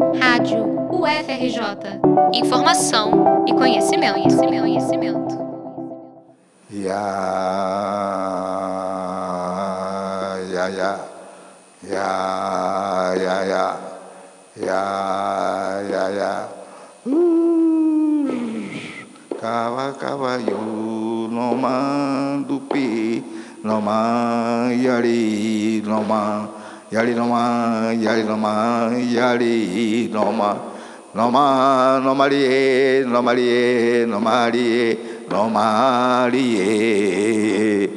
Rádio UFRJ. Informação e conhecimento, conhecimento, conhecimento. Ya, ya, ya, ya, ya, ya, ya, ya, ya. Uh, Kawa kawa yu no man dupi no man やりのまやりのまやりのまのまのまりえのまりえのまりえのまりえい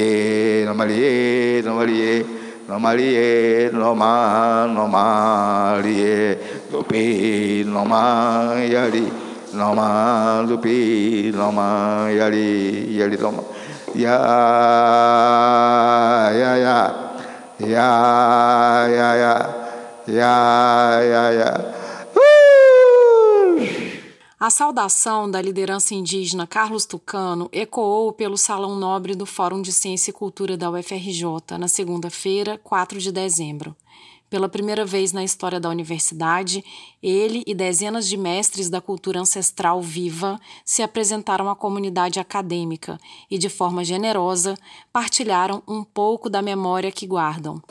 えのまりえのまりえのまりえのまのまりえどぴのまやりのまどぴのまやりやりのまや ya ya ya ya ya ya Uh! A saudação da liderança indígena Carlos Tucano ecoou pelo Salão Nobre do Fórum de Ciência e Cultura da UFRJ na segunda-feira, 4 de dezembro. Pela primeira vez na história da universidade, ele e dezenas de mestres da cultura ancestral viva se apresentaram à comunidade acadêmica e, de forma generosa, partilharam um pouco da memória que guardam.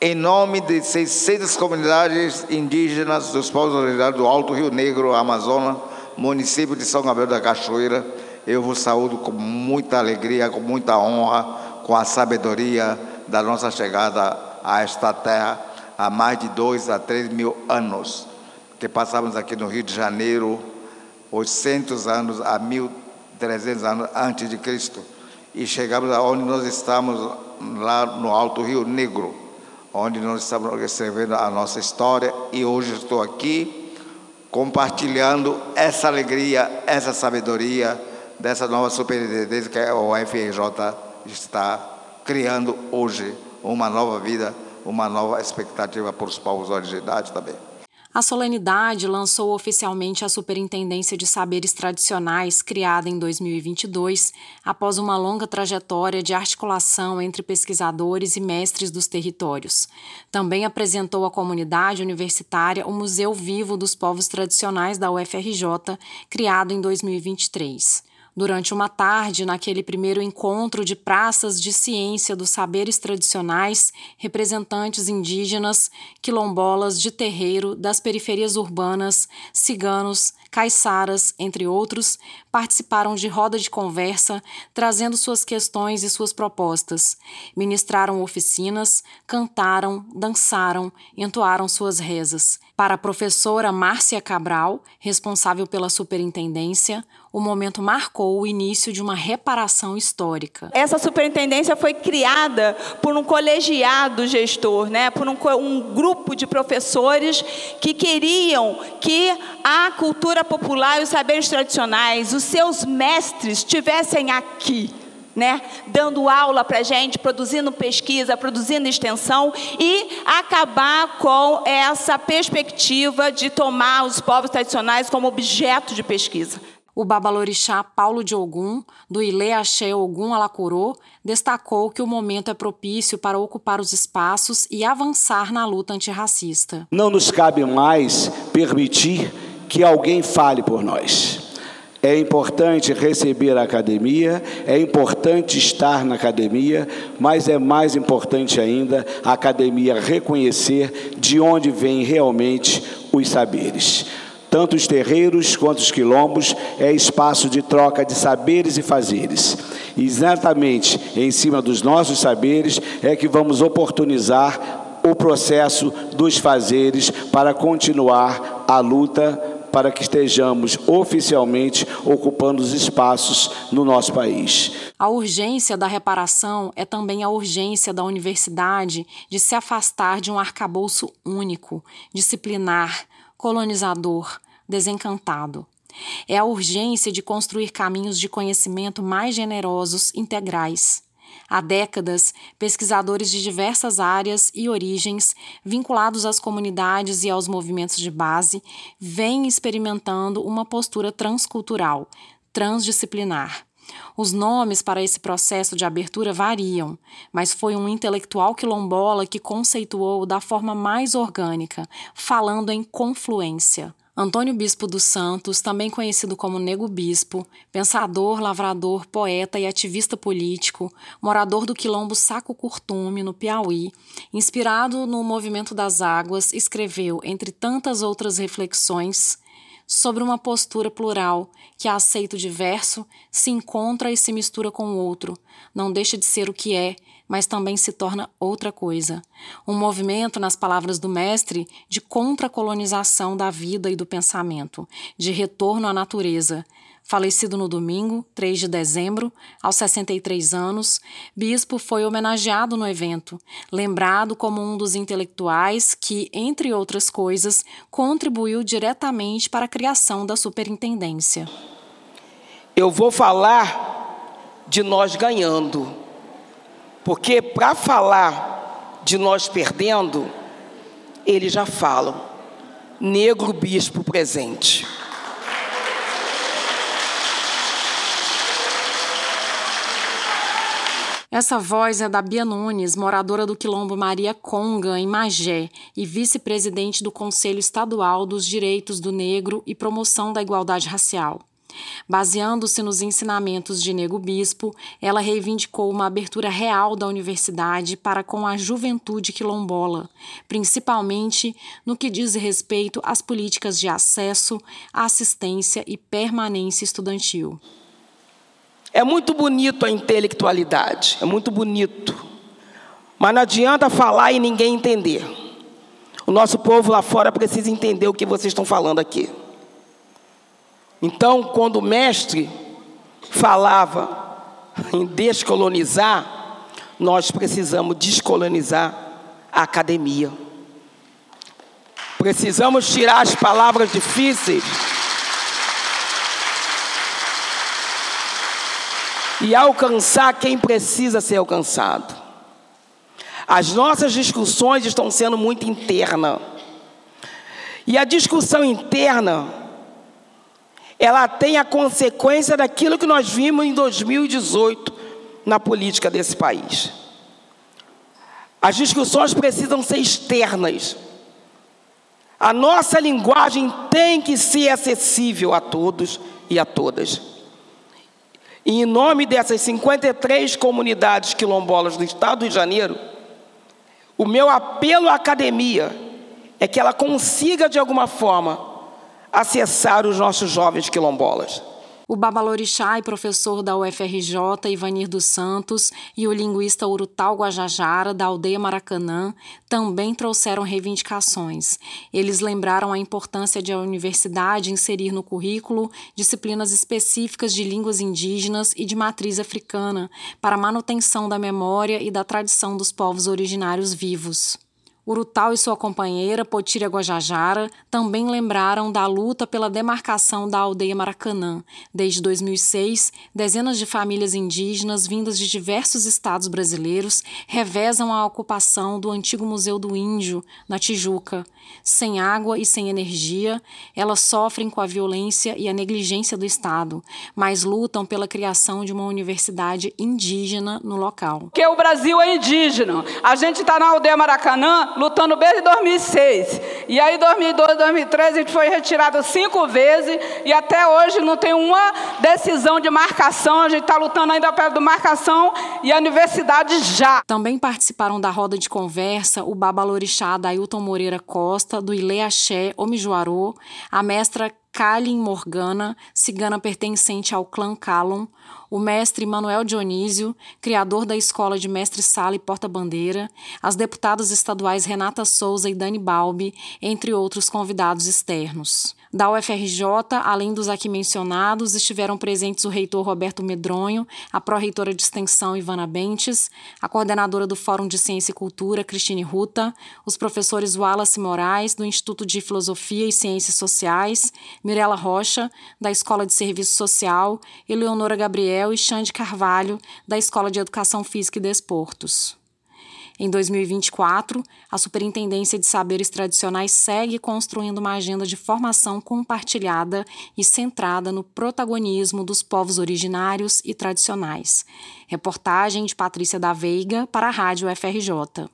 Em nome de 600 comunidades indígenas dos povos originários do Alto Rio Negro, Amazonas, município de São Gabriel da Cachoeira, eu vos saúdo com muita alegria, com muita honra, com a sabedoria da nossa chegada a esta terra há mais de dois a três mil anos, que passamos aqui no Rio de Janeiro, 800 anos a 1300 anos antes de Cristo, e chegamos aonde nós estamos, lá no Alto Rio Negro, onde nós estamos escrevendo a nossa história, e hoje estou aqui compartilhando essa alegria, essa sabedoria dessa nova superintendência que a UFRJ está criando hoje, uma nova vida uma nova expectativa para os povos originários também. A solenidade lançou oficialmente a Superintendência de Saberes Tradicionais, criada em 2022, após uma longa trajetória de articulação entre pesquisadores e mestres dos territórios. Também apresentou à comunidade universitária o Museu Vivo dos Povos Tradicionais da UFRJ, criado em 2023. Durante uma tarde, naquele primeiro encontro de praças de ciência dos saberes tradicionais, representantes indígenas, quilombolas de terreiro, das periferias urbanas, ciganos, caiçaras, entre outros, participaram de roda de conversa, trazendo suas questões e suas propostas. Ministraram oficinas, cantaram, dançaram, entoaram suas rezas. Para a professora Márcia Cabral, responsável pela superintendência, o momento marcou o início de uma reparação histórica. Essa superintendência foi criada por um colegiado gestor, né, por um, um grupo de professores que queriam que a cultura popular e os saberes tradicionais, seus mestres, estivessem aqui né, dando aula para a gente, produzindo pesquisa, produzindo extensão e acabar com essa perspectiva de tomar os povos tradicionais como objeto de pesquisa. O babalorixá Paulo de Ogum, do Ilê Axé Ogum Alacorô, destacou que o momento é propício para ocupar os espaços e avançar na luta antirracista. Não nos cabe mais permitir que alguém fale por nós. É importante receber a academia, é importante estar na academia, mas é mais importante ainda a academia reconhecer de onde vêm realmente os saberes. Tanto os terreiros quanto os quilombos é espaço de troca de saberes e fazeres. Exatamente em cima dos nossos saberes é que vamos oportunizar o processo dos fazeres para continuar a luta para que estejamos oficialmente ocupando os espaços no nosso país. A urgência da reparação é também a urgência da universidade de se afastar de um arcabouço único, disciplinar, colonizador, desencantado. É a urgência de construir caminhos de conhecimento mais generosos, integrais. Há décadas, pesquisadores de diversas áreas e origens, vinculados às comunidades e aos movimentos de base, vêm experimentando uma postura transcultural, transdisciplinar. Os nomes para esse processo de abertura variam, mas foi um intelectual quilombola que conceituou da forma mais orgânica, falando em confluência. Antônio Bispo dos Santos, também conhecido como Nego Bispo, pensador, lavrador, poeta e ativista político, morador do quilombo Saco Curtume, no Piauí, inspirado no movimento das águas, escreveu, entre tantas outras reflexões, sobre uma postura plural que aceita o diverso, se encontra e se mistura com o outro, não deixa de ser o que é, mas também se torna outra coisa. Um movimento, nas palavras do mestre, de contracolonização da vida e do pensamento, de retorno à natureza, Falecido no domingo, 3 de dezembro, aos 63 anos, Bispo foi homenageado no evento, lembrado como um dos intelectuais que, entre outras coisas, contribuiu diretamente para a criação da superintendência. Eu vou falar de nós ganhando, porque para falar de nós perdendo, eles já falam. Negro bispo presente. Essa voz é da Bia Nunes, moradora do Quilombo Maria Conga, em Magé, e vice-presidente do Conselho Estadual dos Direitos do Negro e Promoção da Igualdade Racial. Baseando-se nos ensinamentos de Nego Bispo, ela reivindicou uma abertura real da universidade para com a juventude quilombola, principalmente no que diz respeito às políticas de acesso, assistência e permanência estudantil. É muito bonito a intelectualidade, é muito bonito. Mas não adianta falar e ninguém entender. O nosso povo lá fora precisa entender o que vocês estão falando aqui. Então, quando o mestre falava em descolonizar, nós precisamos descolonizar a academia. Precisamos tirar as palavras difíceis e alcançar quem precisa ser alcançado. As nossas discussões estão sendo muito interna. E a discussão interna, ela tem a consequência daquilo que nós vimos em 2018 na política desse país. As discussões precisam ser externas. A nossa linguagem tem que ser acessível a todos e a todas. E em nome dessas 53 comunidades quilombolas do estado de Janeiro, o meu apelo à academia é que ela consiga, de alguma forma, acessar os nossos jovens quilombolas. O babalorixá e professor da UFRJ, Ivanir dos Santos, e o linguista Urutal Guajajara, da aldeia Maracanã, também trouxeram reivindicações. Eles lembraram a importância de a universidade inserir no currículo disciplinas específicas de línguas indígenas e de matriz africana, para manutenção da memória e da tradição dos povos originários vivos. Urutau e sua companheira, Potira Guajajara, também lembraram da luta pela demarcação da aldeia Maracanã. Desde 2006, dezenas de famílias indígenas vindas de diversos estados brasileiros revezam a ocupação do antigo Museu do Índio, na Tijuca. Sem água e sem energia, elas sofrem com a violência e a negligência do Estado, mas lutam pela criação de uma universidade indígena no local. Porque o Brasil é indígena. A gente está na aldeia Maracanã lutando desde 2006. E aí, 2012, 2013, a gente foi retirado cinco vezes e até hoje não tem uma decisão de marcação. A gente está lutando ainda perto de marcação e a universidade já. Também participaram da roda de conversa o babalorixá Dailton Moreira Costa, do Ile Axé Omijuarô, a mestra Kalin Morgana, cigana pertencente ao clã Kalon, o mestre Manuel Dionísio, criador da Escola de Mestre Sala e Porta-Bandeira, as deputadas estaduais Renata Souza e Dani Balbi, entre outros convidados externos. Da UFRJ, além dos aqui mencionados, estiveram presentes o reitor Roberto Medronho, a pró-reitora de extensão Ivana Bentes, a coordenadora do Fórum de Ciência e Cultura, Cristine Ruta, os professores Wallace Moraes, do Instituto de Filosofia e Ciências Sociais, Mirela Rocha, da Escola de Serviço Social, Eleonora Gabriel e Xande Carvalho, da Escola de Educação Física e Desportos. Em 2024, a Superintendência de Saberes Tradicionais segue construindo uma agenda de formação compartilhada e centrada no protagonismo dos povos originários e tradicionais. Reportagem de Patrícia da Veiga para a Rádio FRJ.